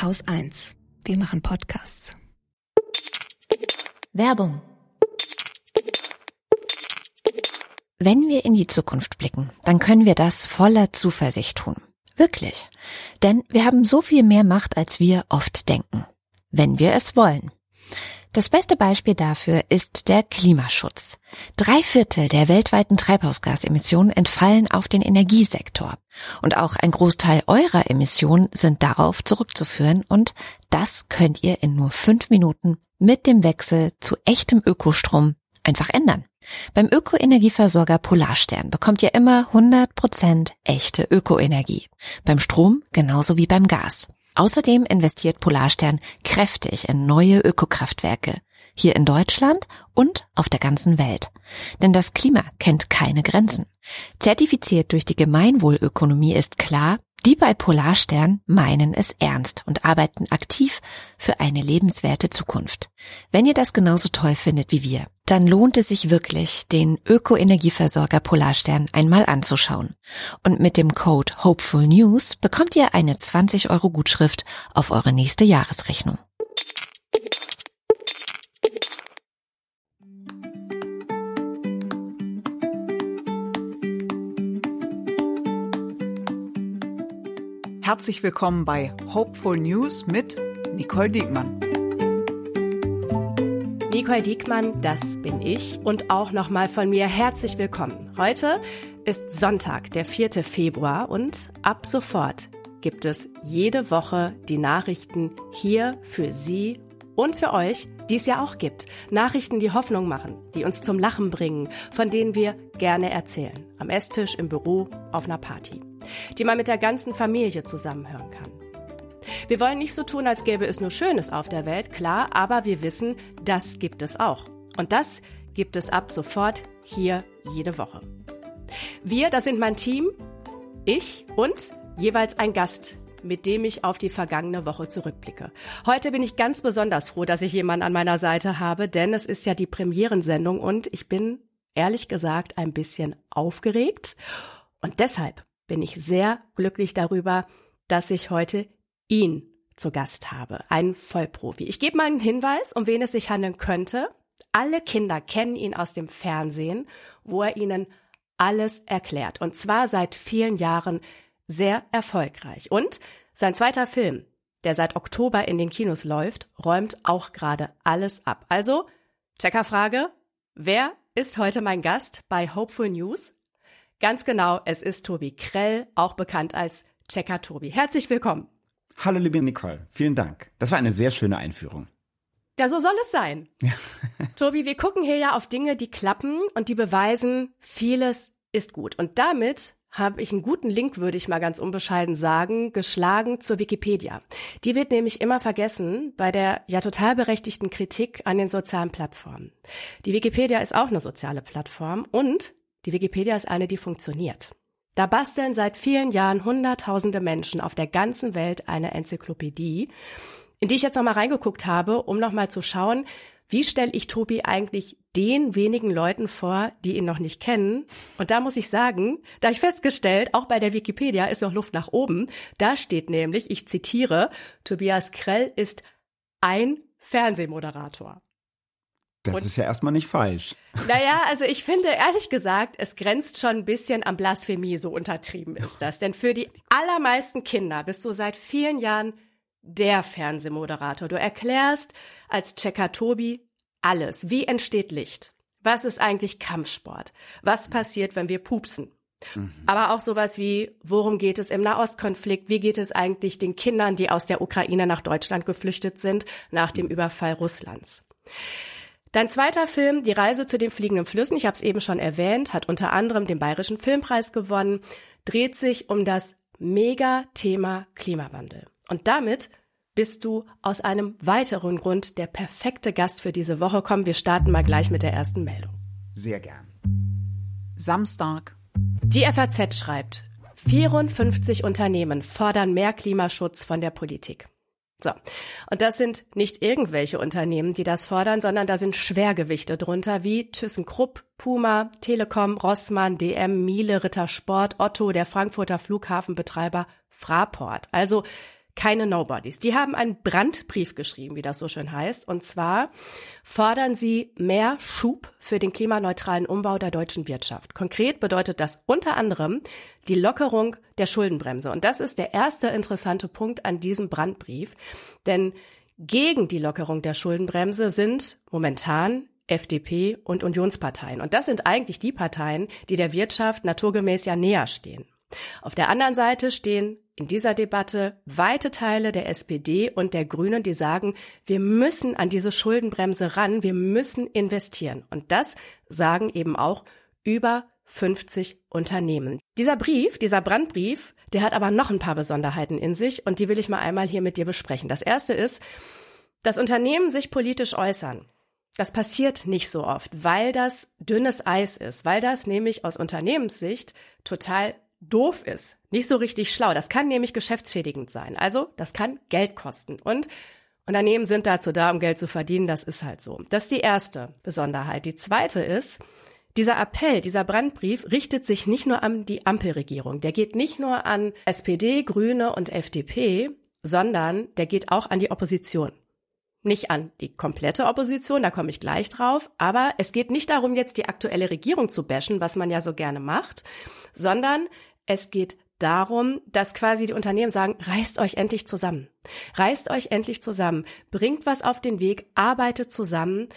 Haus 1. Wir machen Podcasts. Werbung. Wenn wir in die Zukunft blicken, dann können wir das voller Zuversicht tun. Wirklich. Denn wir haben so viel mehr Macht, als wir oft denken. Wenn wir es wollen. Das beste Beispiel dafür ist der Klimaschutz. Drei Viertel der weltweiten Treibhausgasemissionen entfallen auf den Energiesektor. Und auch ein Großteil eurer Emissionen sind darauf zurückzuführen und das könnt ihr in nur fünf Minuten mit dem Wechsel zu echtem Ökostrom einfach ändern. Beim Ökoenergieversorger Polarstern bekommt ihr immer 100% echte Ökoenergie. Beim Strom genauso wie beim Gas. Außerdem investiert Polarstern kräftig in neue Ökokraftwerke. Hier in Deutschland und auf der ganzen Welt. Denn das Klima kennt keine Grenzen. Zertifiziert durch die Gemeinwohlökonomie ist klar, die bei Polarstern meinen es ernst und arbeiten aktiv für eine lebenswerte Zukunft. Wenn ihr das genauso toll findet wie wir, dann lohnt es sich wirklich, den Ökoenergieversorger Polarstern einmal anzuschauen. Und mit dem Code Hopeful News bekommt ihr eine 20 Euro Gutschrift auf eure nächste Jahresrechnung. Herzlich willkommen bei Hopeful News mit Nicole Diekmann. Nicole Diekmann, das bin ich und auch nochmal von mir herzlich willkommen. Heute ist Sonntag, der 4. Februar und ab sofort gibt es jede Woche die Nachrichten hier für Sie und für euch, die es ja auch gibt. Nachrichten, die Hoffnung machen, die uns zum Lachen bringen, von denen wir gerne erzählen. Am Esstisch, im Büro, auf einer Party die man mit der ganzen Familie zusammenhören kann. Wir wollen nicht so tun, als gäbe es nur Schönes auf der Welt, klar, aber wir wissen, das gibt es auch. Und das gibt es ab sofort hier jede Woche. Wir, das sind mein Team, ich und jeweils ein Gast, mit dem ich auf die vergangene Woche zurückblicke. Heute bin ich ganz besonders froh, dass ich jemanden an meiner Seite habe, denn es ist ja die Premierensendung und ich bin ehrlich gesagt ein bisschen aufgeregt. Und deshalb bin ich sehr glücklich darüber, dass ich heute ihn zu Gast habe, einen Vollprofi. Ich gebe mal einen Hinweis, um wen es sich handeln könnte. Alle Kinder kennen ihn aus dem Fernsehen, wo er ihnen alles erklärt. Und zwar seit vielen Jahren sehr erfolgreich. Und sein zweiter Film, der seit Oktober in den Kinos läuft, räumt auch gerade alles ab. Also, Checkerfrage, wer ist heute mein Gast bei Hopeful News? Ganz genau, es ist Tobi Krell, auch bekannt als Checker Tobi. Herzlich willkommen. Hallo liebe Nicole, vielen Dank. Das war eine sehr schöne Einführung. Ja, so soll es sein. Ja. Tobi, wir gucken hier ja auf Dinge, die klappen und die beweisen, vieles ist gut. Und damit habe ich einen guten Link, würde ich mal ganz unbescheiden sagen, geschlagen zur Wikipedia. Die wird nämlich immer vergessen bei der ja total berechtigten Kritik an den sozialen Plattformen. Die Wikipedia ist auch eine soziale Plattform und die Wikipedia ist eine, die funktioniert. Da basteln seit vielen Jahren Hunderttausende Menschen auf der ganzen Welt eine Enzyklopädie, in die ich jetzt nochmal reingeguckt habe, um nochmal zu schauen, wie stelle ich Tobi eigentlich den wenigen Leuten vor, die ihn noch nicht kennen? Und da muss ich sagen, da ich festgestellt, auch bei der Wikipedia ist noch Luft nach oben. Da steht nämlich, ich zitiere, Tobias Krell ist ein Fernsehmoderator. Das und, ist ja erstmal nicht falsch. Naja, also ich finde ehrlich gesagt, es grenzt schon ein bisschen an Blasphemie, so untertrieben ist das. Denn für die allermeisten Kinder bist du seit vielen Jahren der Fernsehmoderator. Du erklärst als Checker Tobi alles. Wie entsteht Licht? Was ist eigentlich Kampfsport? Was passiert, wenn wir pupsen? Mhm. Aber auch sowas wie, worum geht es im Nahostkonflikt? Wie geht es eigentlich den Kindern, die aus der Ukraine nach Deutschland geflüchtet sind, nach dem Überfall Russlands? Dein zweiter Film, Die Reise zu den fliegenden Flüssen, ich habe es eben schon erwähnt, hat unter anderem den Bayerischen Filmpreis gewonnen, dreht sich um das Mega-Thema Klimawandel. Und damit bist du aus einem weiteren Grund der perfekte Gast für diese Woche. Komm, wir starten mal gleich mit der ersten Meldung. Sehr gern. Samstag. Die FAZ schreibt, 54 Unternehmen fordern mehr Klimaschutz von der Politik. So. Und das sind nicht irgendwelche Unternehmen, die das fordern, sondern da sind Schwergewichte drunter, wie ThyssenKrupp, Puma, Telekom, Rossmann, DM, Miele, Rittersport, Otto, der Frankfurter Flughafenbetreiber Fraport. Also keine Nobodies. Die haben einen Brandbrief geschrieben, wie das so schön heißt. Und zwar fordern sie mehr Schub für den klimaneutralen Umbau der deutschen Wirtschaft. Konkret bedeutet das unter anderem die Lockerung der Schuldenbremse. Und das ist der erste interessante Punkt an diesem Brandbrief. Denn gegen die Lockerung der Schuldenbremse sind momentan FDP und Unionsparteien. Und das sind eigentlich die Parteien, die der Wirtschaft naturgemäß ja näher stehen. Auf der anderen Seite stehen in dieser Debatte weite Teile der SPD und der Grünen, die sagen, wir müssen an diese Schuldenbremse ran, wir müssen investieren. Und das sagen eben auch über 50 Unternehmen. Dieser Brief, dieser Brandbrief, der hat aber noch ein paar Besonderheiten in sich und die will ich mal einmal hier mit dir besprechen. Das erste ist, dass Unternehmen sich politisch äußern. Das passiert nicht so oft, weil das dünnes Eis ist, weil das nämlich aus Unternehmenssicht total doof ist, nicht so richtig schlau. Das kann nämlich geschäftsschädigend sein. Also, das kann Geld kosten. Und Unternehmen sind dazu da, um Geld zu verdienen. Das ist halt so. Das ist die erste Besonderheit. Die zweite ist, dieser Appell, dieser Brandbrief richtet sich nicht nur an die Ampelregierung. Der geht nicht nur an SPD, Grüne und FDP, sondern der geht auch an die Opposition. Nicht an die komplette Opposition, da komme ich gleich drauf, aber es geht nicht darum, jetzt die aktuelle Regierung zu bashen, was man ja so gerne macht, sondern es geht darum, dass quasi die Unternehmen sagen, reißt euch endlich zusammen. Reißt euch endlich zusammen. Bringt was auf den Weg, arbeitet zusammen,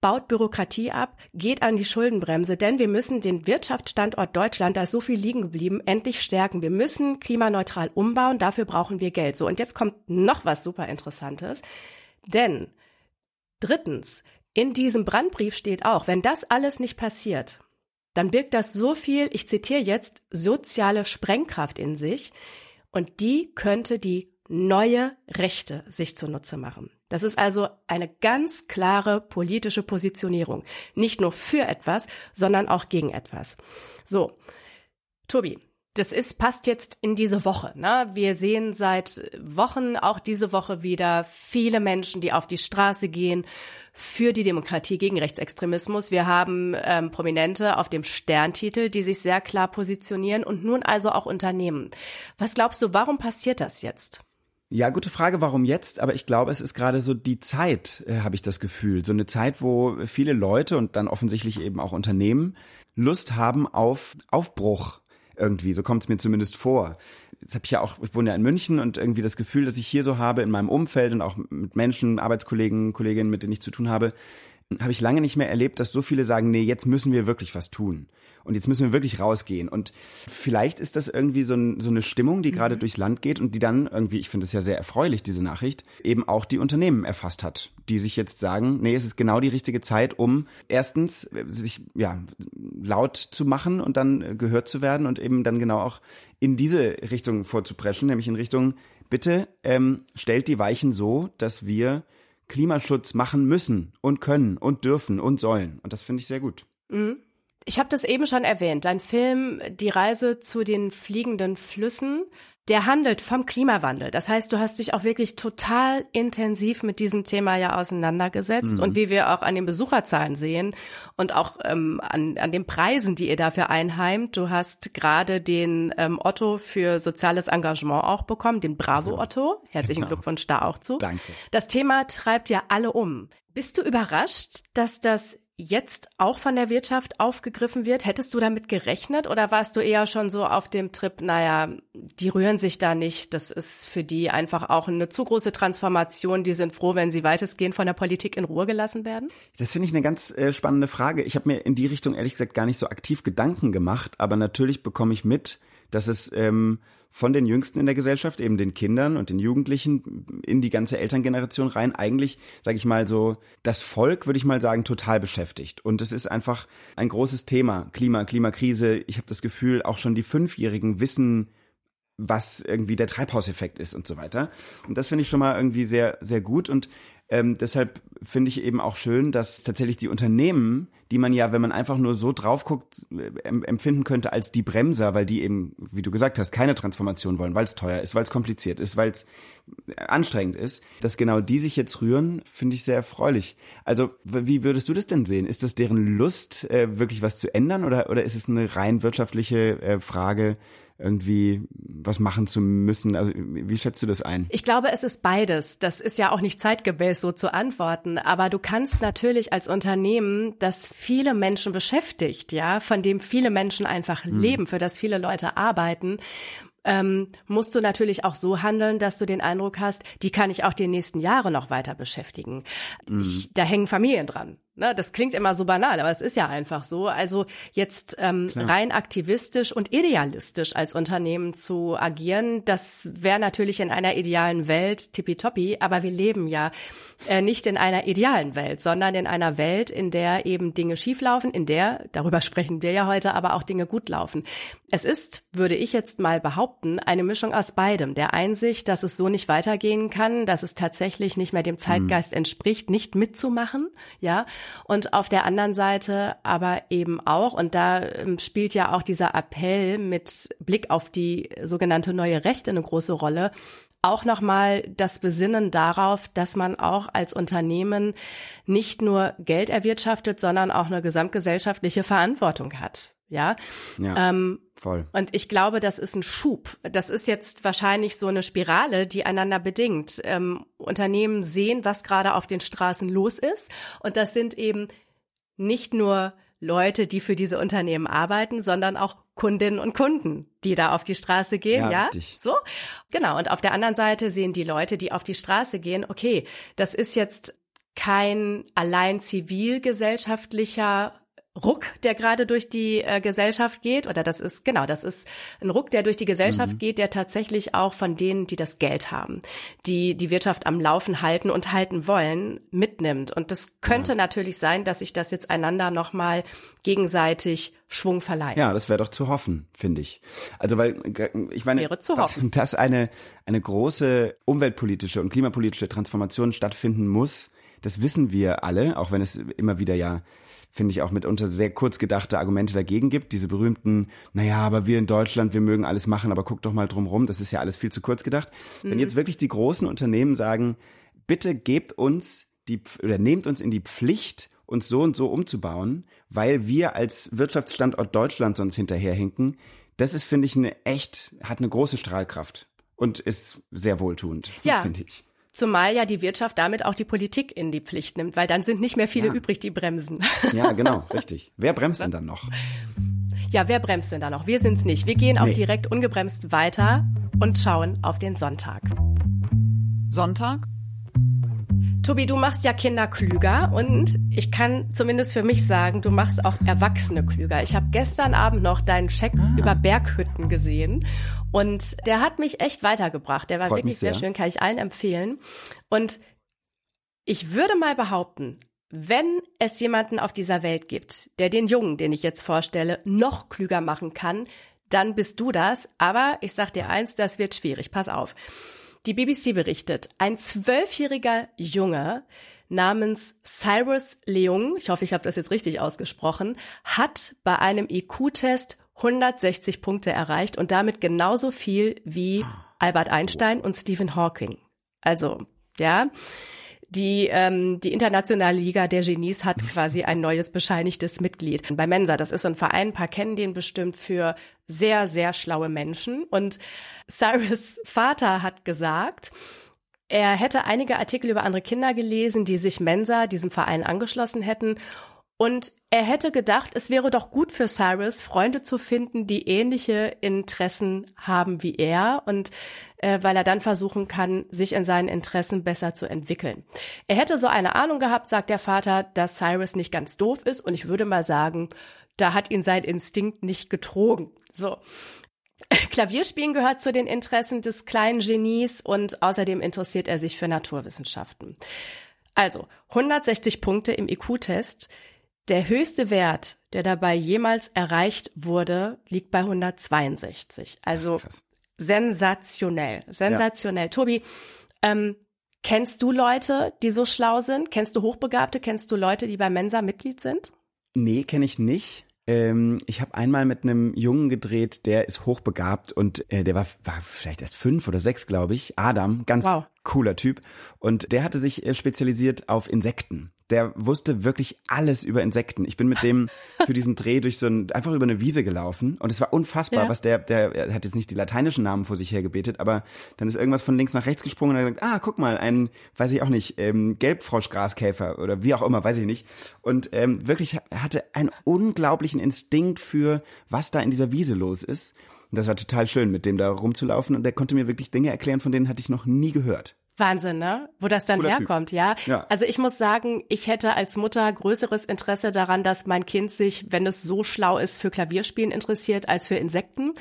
baut Bürokratie ab, geht an die Schuldenbremse, denn wir müssen den Wirtschaftsstandort Deutschland, da ist so viel liegen geblieben, endlich stärken. Wir müssen klimaneutral umbauen, dafür brauchen wir Geld. So, und jetzt kommt noch was super Interessantes. Denn drittens, in diesem Brandbrief steht auch, wenn das alles nicht passiert, dann birgt das so viel, ich zitiere jetzt, soziale Sprengkraft in sich und die könnte die neue Rechte sich zunutze machen. Das ist also eine ganz klare politische Positionierung. Nicht nur für etwas, sondern auch gegen etwas. So. Tobi, das ist, passt jetzt in diese Woche. Ne? Wir sehen seit Wochen, auch diese Woche wieder, viele Menschen, die auf die Straße gehen für die Demokratie gegen Rechtsextremismus. Wir haben ähm, Prominente auf dem Sterntitel, die sich sehr klar positionieren und nun also auch Unternehmen. Was glaubst du, warum passiert das jetzt? Ja, gute Frage, warum jetzt? Aber ich glaube, es ist gerade so die Zeit, äh, habe ich das Gefühl. So eine Zeit, wo viele Leute und dann offensichtlich eben auch Unternehmen Lust haben auf Aufbruch irgendwie. So kommt es mir zumindest vor. Jetzt habe ich ja auch, ich wohne ja in München und irgendwie das Gefühl, dass ich hier so habe in meinem Umfeld und auch mit Menschen, Arbeitskollegen, Kolleginnen, mit denen ich zu tun habe, habe ich lange nicht mehr erlebt, dass so viele sagen, nee, jetzt müssen wir wirklich was tun und jetzt müssen wir wirklich rausgehen. Und vielleicht ist das irgendwie so, ein, so eine Stimmung, die gerade mhm. durchs Land geht und die dann irgendwie, ich finde es ja sehr erfreulich, diese Nachricht, eben auch die Unternehmen erfasst hat, die sich jetzt sagen, nee, es ist genau die richtige Zeit, um erstens sich ja laut zu machen und dann gehört zu werden und eben dann genau auch in diese Richtung vorzupreschen, nämlich in Richtung, bitte ähm, stellt die Weichen so, dass wir Klimaschutz machen müssen und können und dürfen und sollen. Und das finde ich sehr gut. Mhm. Ich habe das eben schon erwähnt. Dein Film Die Reise zu den fliegenden Flüssen, der handelt vom Klimawandel. Das heißt, du hast dich auch wirklich total intensiv mit diesem Thema ja auseinandergesetzt. Mhm. Und wie wir auch an den Besucherzahlen sehen und auch ähm, an, an den Preisen, die ihr dafür einheimt. Du hast gerade den ähm, Otto für soziales Engagement auch bekommen, den Bravo Otto. Herzlichen genau. Glückwunsch da auch zu. Danke. Das Thema treibt ja alle um. Bist du überrascht, dass das jetzt auch von der Wirtschaft aufgegriffen wird? Hättest du damit gerechnet oder warst du eher schon so auf dem Trip, naja, die rühren sich da nicht, das ist für die einfach auch eine zu große Transformation, die sind froh, wenn sie weitestgehend von der Politik in Ruhe gelassen werden? Das finde ich eine ganz äh, spannende Frage. Ich habe mir in die Richtung ehrlich gesagt gar nicht so aktiv Gedanken gemacht, aber natürlich bekomme ich mit, dass es ähm, von den Jüngsten in der Gesellschaft, eben den Kindern und den Jugendlichen in die ganze Elterngeneration rein, eigentlich, sage ich mal so, das Volk, würde ich mal sagen, total beschäftigt. Und es ist einfach ein großes Thema, Klima, Klimakrise. Ich habe das Gefühl, auch schon die Fünfjährigen wissen, was irgendwie der Treibhauseffekt ist und so weiter. Und das finde ich schon mal irgendwie sehr, sehr gut. Und ähm, deshalb finde ich eben auch schön, dass tatsächlich die Unternehmen, die man ja, wenn man einfach nur so drauf guckt, äh, empfinden könnte als die Bremser, weil die eben, wie du gesagt hast, keine Transformation wollen, weil es teuer ist, weil es kompliziert ist, weil es anstrengend ist, dass genau die sich jetzt rühren, finde ich sehr erfreulich. Also wie würdest du das denn sehen? Ist das deren Lust, äh, wirklich was zu ändern oder, oder ist es eine rein wirtschaftliche äh, Frage, irgendwie was machen zu müssen? Also wie schätzt du das ein? Ich glaube, es ist beides. Das ist ja auch nicht zeitgemäß so zu antworten. Aber du kannst natürlich als Unternehmen, das viele Menschen beschäftigt, ja, von dem viele Menschen einfach hm. leben, für das viele Leute arbeiten, ähm, musst du natürlich auch so handeln, dass du den Eindruck hast, die kann ich auch die nächsten Jahre noch weiter beschäftigen. Mhm. Ich, da hängen Familien dran. Ne, das klingt immer so banal, aber es ist ja einfach so. Also jetzt ähm, rein aktivistisch und idealistisch als Unternehmen zu agieren, das wäre natürlich in einer idealen Welt tippitoppi, aber wir leben ja äh, nicht in einer idealen Welt, sondern in einer Welt, in der eben Dinge schieflaufen, in der, darüber sprechen wir ja heute, aber auch Dinge gut laufen. Es ist, würde ich jetzt mal behaupten, eine Mischung aus beidem. Der Einsicht, dass es so nicht weitergehen kann, dass es tatsächlich nicht mehr dem Zeitgeist mhm. entspricht, nicht mitzumachen, ja, und auf der anderen Seite aber eben auch, und da ähm, spielt ja auch dieser Appell mit Blick auf die sogenannte neue Rechte eine große Rolle, auch nochmal das Besinnen darauf, dass man auch als Unternehmen nicht nur Geld erwirtschaftet, sondern auch eine gesamtgesellschaftliche Verantwortung hat. Ja, ja ähm, voll. Und ich glaube, das ist ein Schub. Das ist jetzt wahrscheinlich so eine Spirale, die einander bedingt. Ähm, Unternehmen sehen, was gerade auf den Straßen los ist. Und das sind eben nicht nur Leute, die für diese Unternehmen arbeiten, sondern auch Kundinnen und Kunden, die da auf die Straße gehen, ja, ja? Richtig. so genau. Und auf der anderen Seite sehen die Leute, die auf die Straße gehen, okay, das ist jetzt kein allein zivilgesellschaftlicher Ruck, der gerade durch die äh, Gesellschaft geht, oder das ist, genau, das ist ein Ruck, der durch die Gesellschaft mhm. geht, der tatsächlich auch von denen, die das Geld haben, die die Wirtschaft am Laufen halten und halten wollen, mitnimmt. Und das könnte ja. natürlich sein, dass sich das jetzt einander nochmal gegenseitig Schwung verleiht. Ja, das wäre doch zu hoffen, finde ich. Also, weil, ich meine, wäre zu dass, dass eine, eine große umweltpolitische und klimapolitische Transformation stattfinden muss, das wissen wir alle, auch wenn es immer wieder ja finde ich, auch mitunter sehr kurz gedachte Argumente dagegen gibt. Diese berühmten, naja, aber wir in Deutschland, wir mögen alles machen, aber guck doch mal drum rum, das ist ja alles viel zu kurz gedacht. Mhm. Wenn jetzt wirklich die großen Unternehmen sagen, bitte gebt uns die, oder nehmt uns in die Pflicht, uns so und so umzubauen, weil wir als Wirtschaftsstandort Deutschland sonst hinterherhinken, das ist, finde ich, eine echt, hat eine große Strahlkraft und ist sehr wohltuend, ja. finde ich. Zumal ja die Wirtschaft damit auch die Politik in die Pflicht nimmt, weil dann sind nicht mehr viele ja. übrig, die bremsen. Ja, genau, richtig. Wer bremst denn dann noch? Ja, wer bremst denn da noch? Wir sind's nicht. Wir gehen nee. auch direkt ungebremst weiter und schauen auf den Sonntag. Sonntag? Tobi, du machst ja Kinder klüger und ich kann zumindest für mich sagen, du machst auch Erwachsene klüger. Ich habe gestern Abend noch deinen Check ah. über Berghütten gesehen und der hat mich echt weitergebracht. Der war Freut wirklich sehr. sehr schön, kann ich allen empfehlen. Und ich würde mal behaupten, wenn es jemanden auf dieser Welt gibt, der den Jungen, den ich jetzt vorstelle, noch klüger machen kann, dann bist du das. Aber ich sag dir eins, das wird schwierig. Pass auf. Die BBC berichtet, ein zwölfjähriger Junge namens Cyrus Leung, ich hoffe, ich habe das jetzt richtig ausgesprochen, hat bei einem IQ-Test 160 Punkte erreicht und damit genauso viel wie Albert Einstein und Stephen Hawking. Also, ja. Die, ähm, die Internationale Liga der Genies hat quasi ein neues bescheinigtes Mitglied bei Mensa. Das ist ein Verein, ein paar kennen den bestimmt für sehr, sehr schlaue Menschen. Und Cyrus Vater hat gesagt, er hätte einige Artikel über andere Kinder gelesen, die sich Mensa, diesem Verein, angeschlossen hätten und er hätte gedacht, es wäre doch gut für Cyrus, Freunde zu finden, die ähnliche Interessen haben wie er und äh, weil er dann versuchen kann, sich in seinen Interessen besser zu entwickeln. Er hätte so eine Ahnung gehabt, sagt der Vater, dass Cyrus nicht ganz doof ist und ich würde mal sagen, da hat ihn sein Instinkt nicht getrogen. So. Klavierspielen gehört zu den Interessen des kleinen Genies und außerdem interessiert er sich für Naturwissenschaften. Also 160 Punkte im IQ-Test der höchste Wert, der dabei jemals erreicht wurde, liegt bei 162. Also Krass. Sensationell, sensationell. Ja. Tobi, ähm, kennst du Leute, die so schlau sind? Kennst du Hochbegabte? Kennst du Leute, die bei Mensa Mitglied sind? Nee, kenne ich nicht. Ähm, ich habe einmal mit einem Jungen gedreht, der ist hochbegabt und äh, der war, war vielleicht erst fünf oder sechs, glaube ich. Adam, ganz wow. cooler Typ. Und der hatte sich äh, spezialisiert auf Insekten. Der wusste wirklich alles über Insekten. Ich bin mit dem für diesen Dreh durch so ein, einfach über eine Wiese gelaufen und es war unfassbar, Ja. was der, der er hat jetzt nicht die lateinischen Namen vor sich hergebetet, aber dann ist irgendwas von links nach rechts gesprungen und er hat gesagt, ah, guck mal, ein, weiß ich auch nicht, ähm, Gelbfroschgraskäfer oder wie auch immer, weiß ich nicht. Und ähm, wirklich er hatte einen unglaublichen Instinkt für, was da in dieser Wiese los ist. Und das war total schön, mit dem da rumzulaufen und der konnte mir wirklich Dinge erklären, von denen hatte ich noch nie gehört. Wahnsinn, ne? Wo das dann Cooler herkommt, ja? Ja. Also ich muss sagen, ich hätte als Mutter größeres Interesse daran, dass mein Kind sich, wenn es so schlau ist, für Klavierspielen interessiert als für Insekten.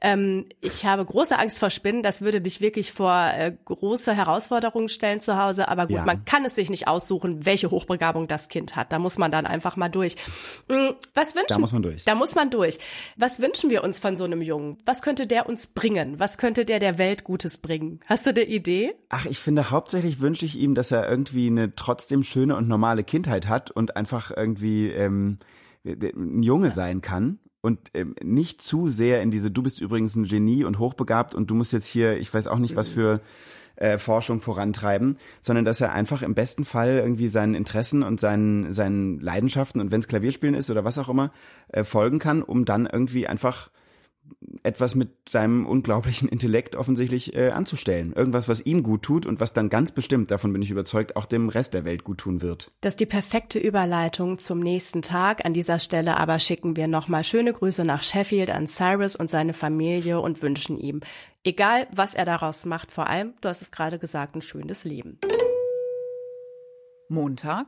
Ähm, ich habe große Angst vor Spinnen. Das würde mich wirklich vor äh, große Herausforderungen stellen zu Hause. Aber gut, Ja. man kann es sich nicht aussuchen, welche Hochbegabung das Kind hat. Da muss man dann einfach mal durch. Mm, Was wünschen? Da muss man durch. Da muss man durch. Was wünschen wir uns von so einem Jungen? Was könnte der uns bringen? Was könnte der der Welt Gutes bringen? Hast du eine Idee? Ach, ich finde, hauptsächlich wünsche ich ihm, dass er irgendwie eine trotzdem schöne und normale Kindheit hat und einfach irgendwie ähm, ein Junge sein kann und ähm, nicht zu sehr in diese, du bist übrigens ein Genie und hochbegabt und du musst jetzt hier, ich weiß auch nicht, was für äh, Forschung vorantreiben, sondern dass er einfach im besten Fall irgendwie seinen Interessen und seinen, seinen Leidenschaften und wenn es Klavierspielen ist oder was auch immer, äh, folgen kann, um dann irgendwie einfach etwas mit seinem unglaublichen Intellekt offensichtlich äh, anzustellen. Irgendwas, was ihm gut tut und was dann ganz bestimmt, davon bin ich überzeugt, auch dem Rest der Welt gut tun wird. Das ist die perfekte Überleitung zum nächsten Tag. An dieser Stelle aber schicken wir nochmal schöne Grüße nach Sheffield an Cyrus und seine Familie und wünschen ihm, egal was er daraus macht, vor allem, du hast es gerade gesagt, ein schönes Leben. Montag,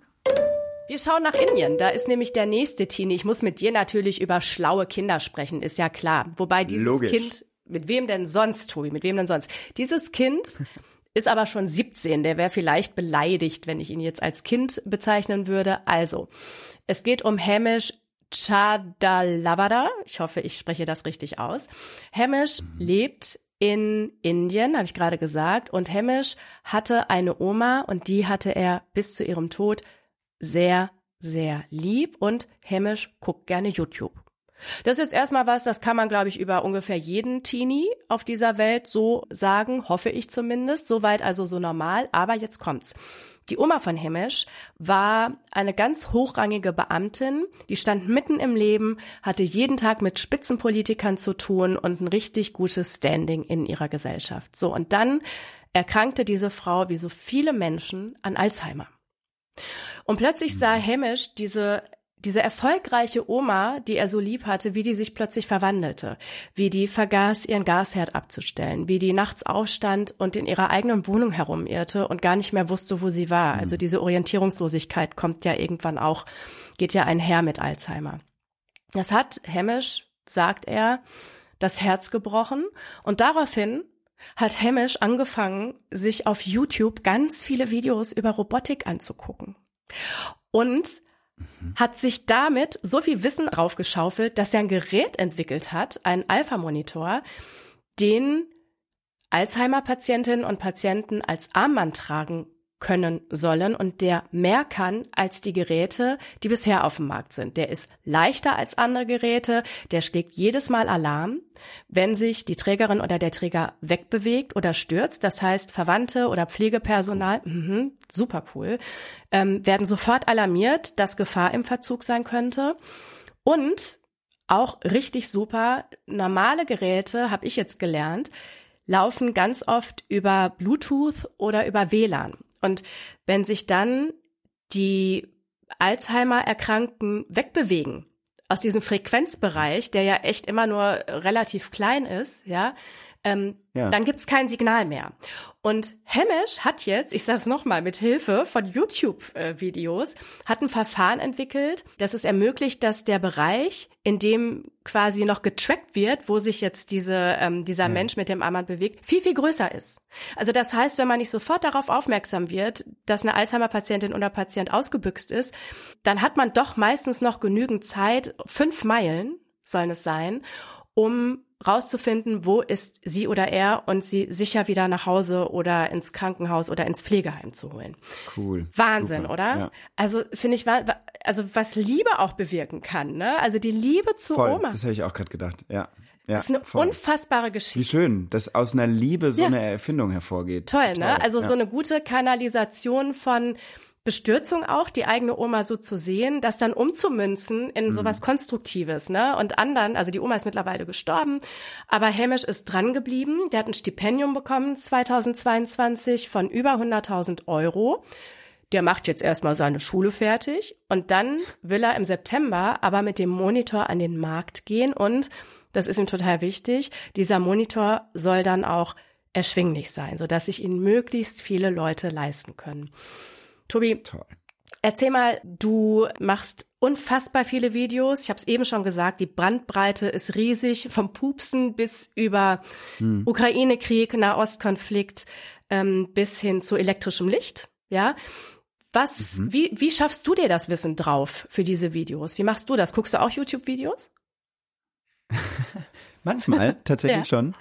Wir schauen nach Indien. Da ist nämlich der nächste Teenie. Ich muss mit dir natürlich über schlaue Kinder sprechen, ist ja klar. Wobei dieses Logisch. Kind, mit wem denn sonst, Tobi, mit wem denn sonst? Dieses Kind ist aber schon 17. Der wäre vielleicht beleidigt, wenn ich ihn jetzt als Kind bezeichnen würde. Also, es geht um Hamish Chadalavada. Ich hoffe, ich spreche das richtig aus. Hamish lebt in Indien, habe ich gerade gesagt. Und Hamish hatte eine Oma und die hatte er bis zu ihrem Tod sehr, sehr lieb und Hamish guckt gerne YouTube. Das ist erstmal was, das kann man, glaube ich, über ungefähr jeden Teenie auf dieser Welt so sagen, hoffe ich zumindest. Soweit also so normal. Aber jetzt kommt's. Die Oma von Hamish war eine ganz hochrangige Beamtin, die stand mitten im Leben, hatte jeden Tag mit Spitzenpolitikern zu tun und ein richtig gutes Standing in ihrer Gesellschaft. So, und dann erkrankte diese Frau, wie so viele Menschen, an Alzheimer. Und plötzlich sah Hamish diese diese erfolgreiche Oma, die er so lieb hatte, wie die sich plötzlich verwandelte, wie die vergaß, ihren Gasherd abzustellen, wie die nachts aufstand und in ihrer eigenen Wohnung herumirrte und gar nicht mehr wusste, wo sie war. Also diese Orientierungslosigkeit kommt ja irgendwann auch, geht ja einher mit Alzheimer. Das hat Hamish, sagt er, das Herz gebrochen und daraufhin hat Hamish angefangen, sich auf YouTube ganz viele Videos über Robotik anzugucken. Und hat sich damit so viel Wissen raufgeschaufelt, dass er ein Gerät entwickelt hat, einen Alpha-Monitor, den Alzheimer-Patientinnen und Patienten als Armband tragen können sollen und der mehr kann als die Geräte, die bisher auf dem Markt sind. Der ist leichter als andere Geräte, der schlägt jedes Mal Alarm, wenn sich die Trägerin oder der Träger wegbewegt oder stürzt. Das heißt, Verwandte oder Pflegepersonal, mhm, super cool, ähm, werden sofort alarmiert, dass Gefahr im Verzug sein könnte. Und auch richtig super, normale Geräte, habe ich jetzt gelernt, laufen ganz oft über Bluetooth oder über WLAN. Und wenn sich dann die Alzheimer-Erkrankten wegbewegen aus diesem Frequenzbereich, der ja echt immer nur relativ klein ist, ja, ähm, Ja. dann gibt's kein Signal mehr. Und Hamish hat jetzt, ich sage es nochmal, mit Hilfe von YouTube-Videos, hat ein Verfahren entwickelt, das es ermöglicht, dass der Bereich, in dem quasi noch getrackt wird, wo sich jetzt diese, ähm, dieser Mensch mit dem Armband bewegt, viel, viel größer ist. Also das heißt, wenn man nicht sofort darauf aufmerksam wird, dass eine Alzheimer-Patientin oder Patient ausgebüxt ist, dann hat man doch meistens noch genügend Zeit, fünf Meilen sollen es sein, um rauszufinden, wo ist sie oder er und sie sicher wieder nach Hause oder ins Krankenhaus oder ins Pflegeheim zu holen. Cool. Wahnsinn, Super. oder? Ja. Also finde ich, also was Liebe auch bewirken kann, ne? Also die Liebe zu Voll, Oma. das habe ich auch gerade gedacht. Ja. ja Das ist eine voll. unfassbare Wie Geschichte. schön, dass aus einer Liebe so Ja. eine Erfindung hervorgeht. Toll, ne? Also ja. so eine gute Kanalisation von Bestürzung auch, die eigene Oma so zu sehen, das dann umzumünzen in sowas Konstruktives, ne? Und anderen, also die Oma ist mittlerweile gestorben, aber Hamish ist dran geblieben. Der hat ein Stipendium bekommen 2022 von über 100.000 Euro. Der macht jetzt erstmal seine Schule fertig und dann will er im September aber mit dem Monitor an den Markt gehen und das ist ihm total wichtig. Dieser Monitor soll dann auch erschwinglich sein, sodass sich ihn möglichst viele Leute leisten können. Tobi, Toll. erzähl mal, du machst unfassbar viele Videos. Ich habe es eben schon gesagt, die Bandbreite ist riesig, vom Pupsen bis über Ukraine-Krieg, Nahostkonflikt ähm, bis hin zu elektrischem Licht. Ja, was, wie, wie schaffst du dir das Wissen drauf für diese Videos? Wie machst du das? Guckst du auch YouTube-Videos? Manchmal, tatsächlich Ja. schon.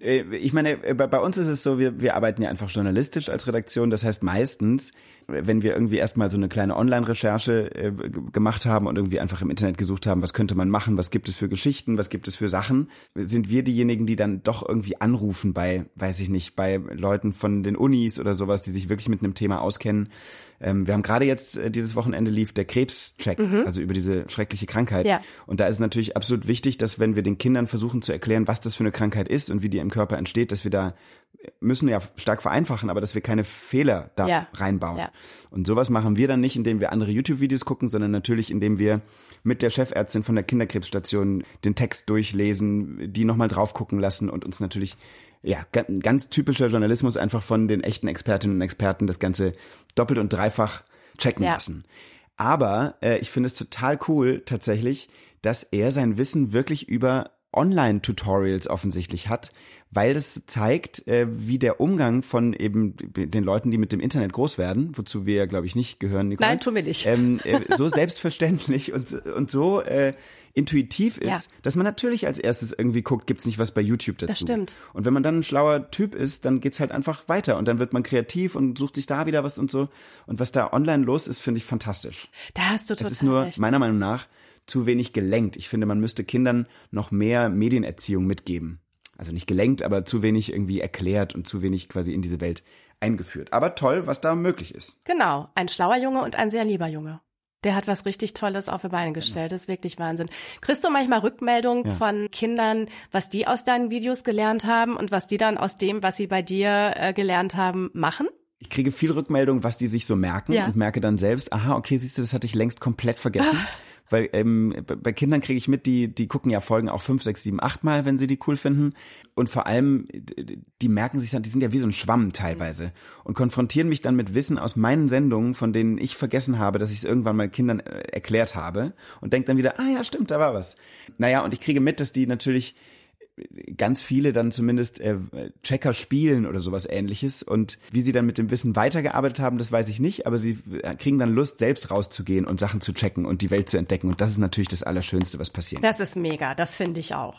Äh, Ich meine, äh, bei bei uns ist es so, wir, wir arbeiten ja einfach journalistisch als Redaktion. Das heißt meistens, wenn wir irgendwie erstmal so eine kleine Online-Recherche äh, gemacht haben und irgendwie einfach im Internet gesucht haben, was könnte man machen, was gibt es für Geschichten, was gibt es für Sachen, sind wir diejenigen, die dann doch irgendwie anrufen bei, weiß ich nicht, bei Leuten von den Unis oder sowas, die sich wirklich mit einem Thema auskennen. Ähm, wir haben gerade jetzt, äh, dieses Wochenende lief der Krebscheck, also über diese schreckliche Krankheit. Ja. Und da ist natürlich absolut wichtig, dass wenn wir den Kindern versuchen zu erklären, was das für eine Krankheit ist und wie die im Körper entsteht, dass wir da müssen ja stark vereinfachen, aber dass wir keine Fehler da Ja. reinbauen. Ja. Und sowas machen wir dann nicht, indem wir andere YouTube-Videos gucken, sondern natürlich, indem wir mit der Chefärztin von der Kinderkrebsstation den Text durchlesen, die nochmal drauf gucken lassen und uns natürlich ja, ga- ganz typischer Journalismus einfach von den echten Expertinnen und Experten das Ganze doppelt und dreifach checken Ja. lassen. Aber äh, ich finde es total cool tatsächlich, dass er sein Wissen wirklich über Online-Tutorials offensichtlich hat, weil das zeigt, äh, wie der Umgang von eben den Leuten, die mit dem Internet groß werden, wozu wir ja, glaube ich, nicht gehören, Nicole. Nein, tun wir nicht. Ähm, äh, so selbstverständlich und, und so äh, intuitiv ist, Ja. dass man natürlich als erstes irgendwie guckt, gibt's nicht was bei YouTube dazu. Das stimmt. Und wenn man dann ein schlauer Typ ist, dann geht's halt einfach weiter und dann wird man kreativ und sucht sich da wieder was und so. Und was da online los ist, finde ich fantastisch. Da hast du total Das ist nur recht. meiner Meinung nach zu wenig gelenkt. Ich finde, man müsste Kindern noch mehr Medienerziehung mitgeben. Also nicht gelenkt, aber zu wenig irgendwie erklärt und zu wenig quasi in diese Welt eingeführt. Aber toll, was da möglich ist. Genau, ein schlauer Junge und ein sehr lieber Junge. Der hat was richtig Tolles auf die Beine gestellt. Das ist wirklich Wahnsinn. Kriegst du manchmal Rückmeldungen Ja. von Kindern, was die aus deinen Videos gelernt haben und was die dann aus dem, was sie bei dir äh, gelernt haben, machen? Ich kriege viel Rückmeldung, was die sich so merken Ja. und merke dann selbst, aha, okay, siehst du, das hatte ich längst komplett vergessen. Weil ähm, bei- Kindern kriege ich mit, die, die gucken ja Folgen auch fünf, sechs, sieben, acht Mal, wenn sie die cool finden. Und vor allem, die merken sich dann, die sind ja wie so ein Schwamm teilweise und konfrontieren mich dann mit Wissen aus meinen Sendungen, von denen ich vergessen habe, dass ich es irgendwann mal Kindern äh, erklärt habe und denke dann wieder, ah ja, stimmt, da war was. Naja, und ich kriege mit, dass die natürlich ganz viele dann zumindest äh, Checker spielen oder sowas ähnliches. Und wie sie dann mit dem Wissen weitergearbeitet haben, das weiß ich nicht, aber sie äh, kriegen dann Lust, selbst rauszugehen und Sachen zu checken und die Welt zu entdecken. Und das ist natürlich das Allerschönste, was passieren kann. Das ist mega, das finde ich auch.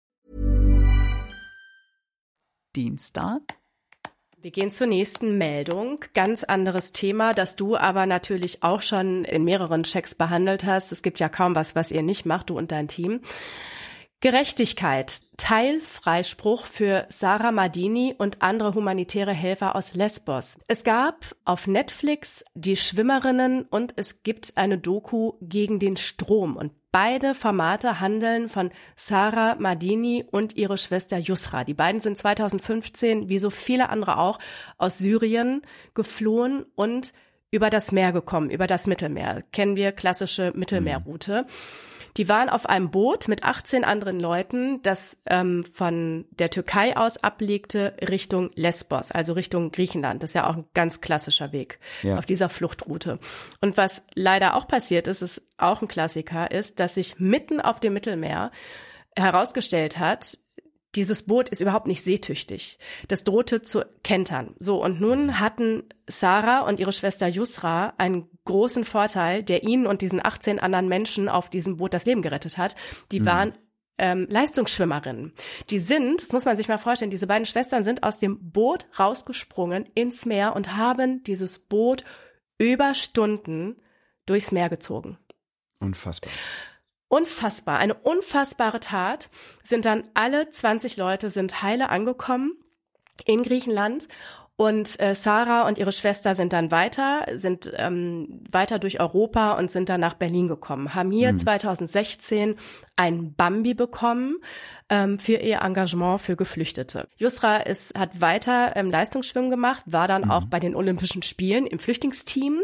Dienstag. Wir gehen zur nächsten Meldung. Ganz anderes Thema, das du aber natürlich auch schon in mehreren Checks behandelt hast. Es gibt ja kaum was, was ihr nicht macht, du und dein Team. Gerechtigkeit. Teilfreispruch für Sarah Madini und andere humanitäre Helfer aus Lesbos. Es gab auf Netflix die Schwimmerinnen und es gibt eine Doku gegen den Strom. Und beide Formate handeln von Sarah Madini und ihre Schwester Yusra. Die beiden sind 2015, wie so viele andere auch, aus Syrien geflohen und über das Meer gekommen, über das Mittelmeer. Kennen wir klassische Mittelmeerroute. Die waren auf einem Boot mit 18 anderen Leuten, das ähm, von der Türkei aus ablegte Richtung Lesbos, also Richtung Griechenland. Das ist ja auch ein ganz klassischer Weg Ja. auf dieser Fluchtroute. Und was leider auch passiert ist, ist auch ein Klassiker, ist, dass sich mitten auf dem Mittelmeer herausgestellt hat, dieses Boot ist überhaupt nicht seetüchtig. Das drohte zu kentern. So, und nun hatten Sarah und ihre Schwester Yusra einen großen Vorteil, der ihnen und diesen 18 anderen Menschen auf diesem Boot das Leben gerettet hat. Die mhm. waren ähm, Leistungsschwimmerinnen. Die sind, das muss man sich mal vorstellen, diese beiden Schwestern sind aus dem Boot rausgesprungen ins Meer und haben dieses Boot über Stunden durchs Meer gezogen. Unfassbar. Unfassbar, eine unfassbare Tat. Sind dann alle 20 Leute sind heile angekommen in Griechenland und äh, Sarah und ihre Schwester sind dann weiter, sind ähm, weiter durch Europa und sind dann nach Berlin gekommen. Haben hier mhm. 2016 ein Bambi bekommen ähm, für ihr Engagement für Geflüchtete. Yusra ist, hat weiter ähm, Leistungsschwimmen gemacht, war dann mhm. auch bei den Olympischen Spielen im Flüchtlingsteam.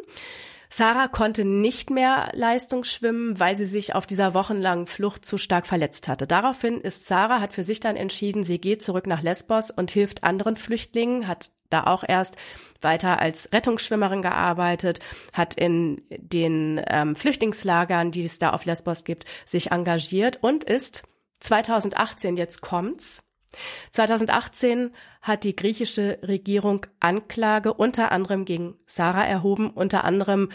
Sarah konnte nicht mehr Leistung schwimmen, weil sie sich auf dieser wochenlangen Flucht zu stark verletzt hatte. Daraufhin ist Sarah, hat für sich dann entschieden, sie geht zurück nach Lesbos und hilft anderen Flüchtlingen, hat da auch erst weiter als Rettungsschwimmerin gearbeitet, hat in den ähm, Flüchtlingslagern, die es da auf Lesbos gibt, sich engagiert und ist 2018, jetzt kommt's, 2018 hat die griechische Regierung Anklage unter anderem gegen Sarah erhoben, unter anderem,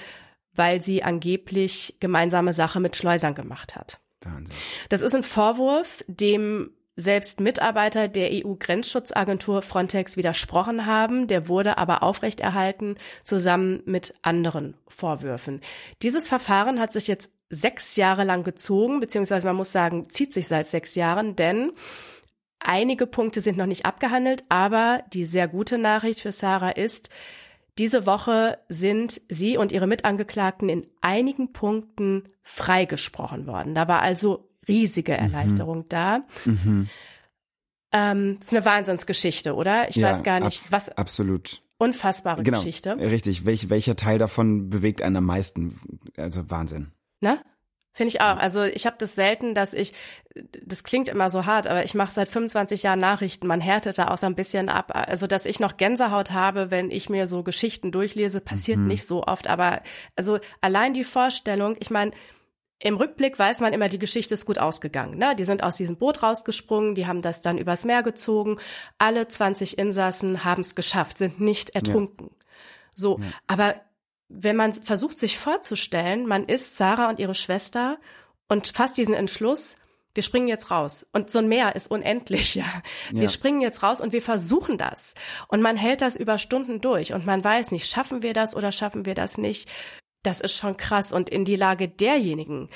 weil sie angeblich gemeinsame Sache mit Schleusern gemacht hat. Wahnsinn. Das ist ein Vorwurf, dem selbst Mitarbeiter der EU-Grenzschutzagentur Frontex widersprochen haben. Der wurde aber aufrechterhalten zusammen mit anderen Vorwürfen. Dieses Verfahren hat sich jetzt sechs Jahre lang gezogen, beziehungsweise man muss sagen, zieht sich seit sechs Jahren, denn Einige Punkte sind noch nicht abgehandelt, aber die sehr gute Nachricht für Sarah ist, diese Woche sind sie und ihre Mitangeklagten in einigen Punkten freigesprochen worden. Da war also riesige mhm. Erleichterung mhm. da. Mhm. Ähm, ist eine Wahnsinnsgeschichte, oder? Ich ja, weiß gar nicht, ab, was. Absolut. Unfassbare genau, Geschichte. Richtig. Welch, welcher Teil davon bewegt einen am meisten? Also Wahnsinn. Na? Finde ich auch. Also ich habe das selten, dass ich, das klingt immer so hart, aber ich mache seit 25 Jahren Nachrichten, man härtet da auch so ein bisschen ab. Also dass ich noch Gänsehaut habe, wenn ich mir so Geschichten durchlese, passiert mhm. nicht so oft. Aber also allein die Vorstellung, ich meine, im Rückblick weiß man immer, die Geschichte ist gut ausgegangen. Ne? Die sind aus diesem Boot rausgesprungen, die haben das dann übers Meer gezogen. Alle 20 Insassen haben es geschafft, sind nicht ertrunken. Ja. So, ja. aber wenn man versucht, sich vorzustellen, man ist Sarah und ihre Schwester und fasst diesen Entschluss, wir springen jetzt raus. Und so ein Meer ist unendlich, ja. Wir ja. springen jetzt raus und wir versuchen das. Und man hält das über Stunden durch und man weiß nicht, schaffen wir das oder schaffen wir das nicht. Das ist schon krass. Und in die Lage derjenigen,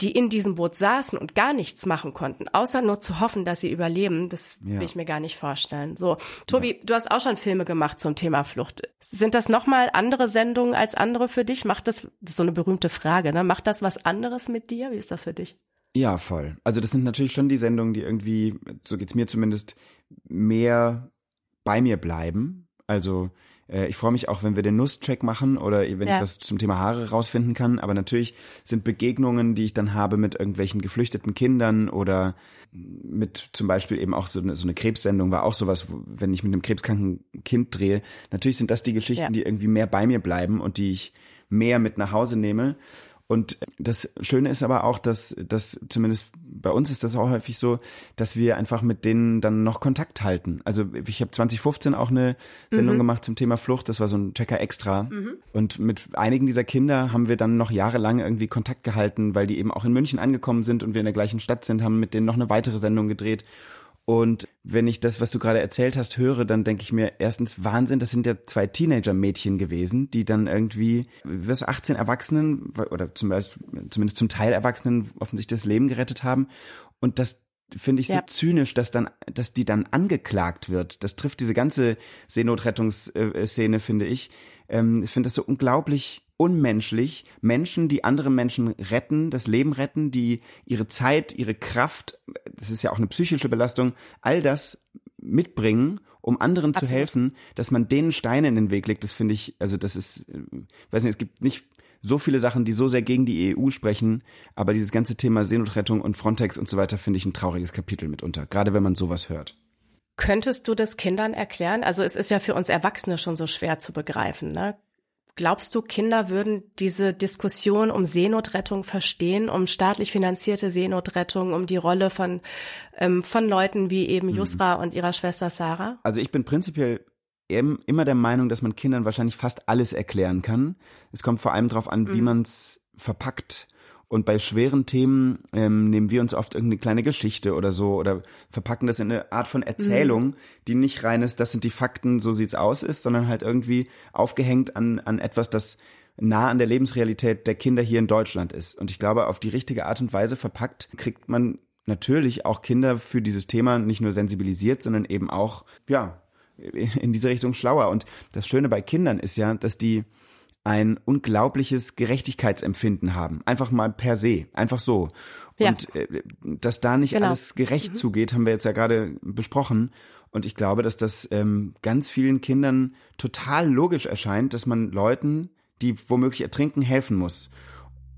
die in diesem Boot saßen und gar nichts machen konnten, außer nur zu hoffen, dass sie überleben, das ja. will ich mir gar nicht vorstellen. So, Tobi, ja. du hast auch schon Filme gemacht zum Thema Flucht. Sind das nochmal andere Sendungen als andere für dich? Macht das, das ist so eine berühmte Frage, ne? Macht das was anderes mit dir? Wie ist das für dich? Ja, voll. Also das sind natürlich schon die Sendungen, die irgendwie, so geht's mir zumindest, mehr bei mir bleiben. Also ich freue mich auch, wenn wir den Nusscheck machen oder wenn ja. ich was zum Thema Haare rausfinden kann. Aber natürlich sind Begegnungen, die ich dann habe mit irgendwelchen geflüchteten Kindern oder mit zum Beispiel eben auch so eine, so eine Krebssendung war auch sowas, wo, wenn ich mit einem krebskranken Kind drehe. Natürlich sind das die Geschichten, ja. die irgendwie mehr bei mir bleiben und die ich mehr mit nach Hause nehme. Und das Schöne ist aber auch, dass, dass zumindest bei uns ist das auch häufig so, dass wir einfach mit denen dann noch Kontakt halten. Also ich habe 2015 auch eine Sendung mhm. gemacht zum Thema Flucht, das war so ein Checker extra. Mhm. Und mit einigen dieser Kinder haben wir dann noch jahrelang irgendwie Kontakt gehalten, weil die eben auch in München angekommen sind und wir in der gleichen Stadt sind, haben mit denen noch eine weitere Sendung gedreht. Und wenn ich das, was du gerade erzählt hast, höre, dann denke ich mir erstens Wahnsinn, das sind ja zwei Teenager-Mädchen gewesen, die dann irgendwie, was 18 Erwachsenen oder zum Beispiel, zumindest zum Teil Erwachsenen offensichtlich das Leben gerettet haben. Und das finde ich so ja. zynisch, dass dann, dass die dann angeklagt wird. Das trifft diese ganze Seenotrettungsszene, finde ich. Ähm, ich finde das so unglaublich unmenschlich, Menschen, die andere Menschen retten, das Leben retten, die ihre Zeit, ihre Kraft, das ist ja auch eine psychische Belastung, all das mitbringen, um anderen Absolut. zu helfen, dass man denen Steine in den Weg legt, das finde ich, also das ist, äh, weiß nicht, es gibt nicht so viele Sachen, die so sehr gegen die EU sprechen, aber dieses ganze Thema Seenotrettung und Frontex und so weiter finde ich ein trauriges Kapitel mitunter, gerade wenn man sowas hört. Könntest du das Kindern erklären? Also es ist ja für uns Erwachsene schon so schwer zu begreifen. Ne? Glaubst du, Kinder würden diese Diskussion um Seenotrettung verstehen, um staatlich finanzierte Seenotrettung, um die Rolle von, ähm, von Leuten wie eben mhm. Yusra und ihrer Schwester Sarah? Also ich bin prinzipiell immer der Meinung, dass man Kindern wahrscheinlich fast alles erklären kann. Es kommt vor allem darauf an, wie mhm. man es verpackt. Und bei schweren Themen ähm, nehmen wir uns oft irgendeine kleine Geschichte oder so oder verpacken das in eine Art von Erzählung, mhm. die nicht rein ist, das sind die Fakten, so sieht's aus ist, sondern halt irgendwie aufgehängt an, an etwas, das nah an der Lebensrealität der Kinder hier in Deutschland ist. Und ich glaube, auf die richtige Art und Weise verpackt, kriegt man natürlich auch Kinder für dieses Thema nicht nur sensibilisiert, sondern eben auch, ja, in diese Richtung schlauer. Und das Schöne bei Kindern ist ja, dass die ein unglaubliches Gerechtigkeitsempfinden haben. Einfach mal per se, einfach so. Ja. Und äh, dass da nicht genau. alles gerecht mhm. zugeht, haben wir jetzt ja gerade besprochen. Und ich glaube, dass das ähm, ganz vielen Kindern total logisch erscheint, dass man Leuten, die womöglich ertrinken, helfen muss.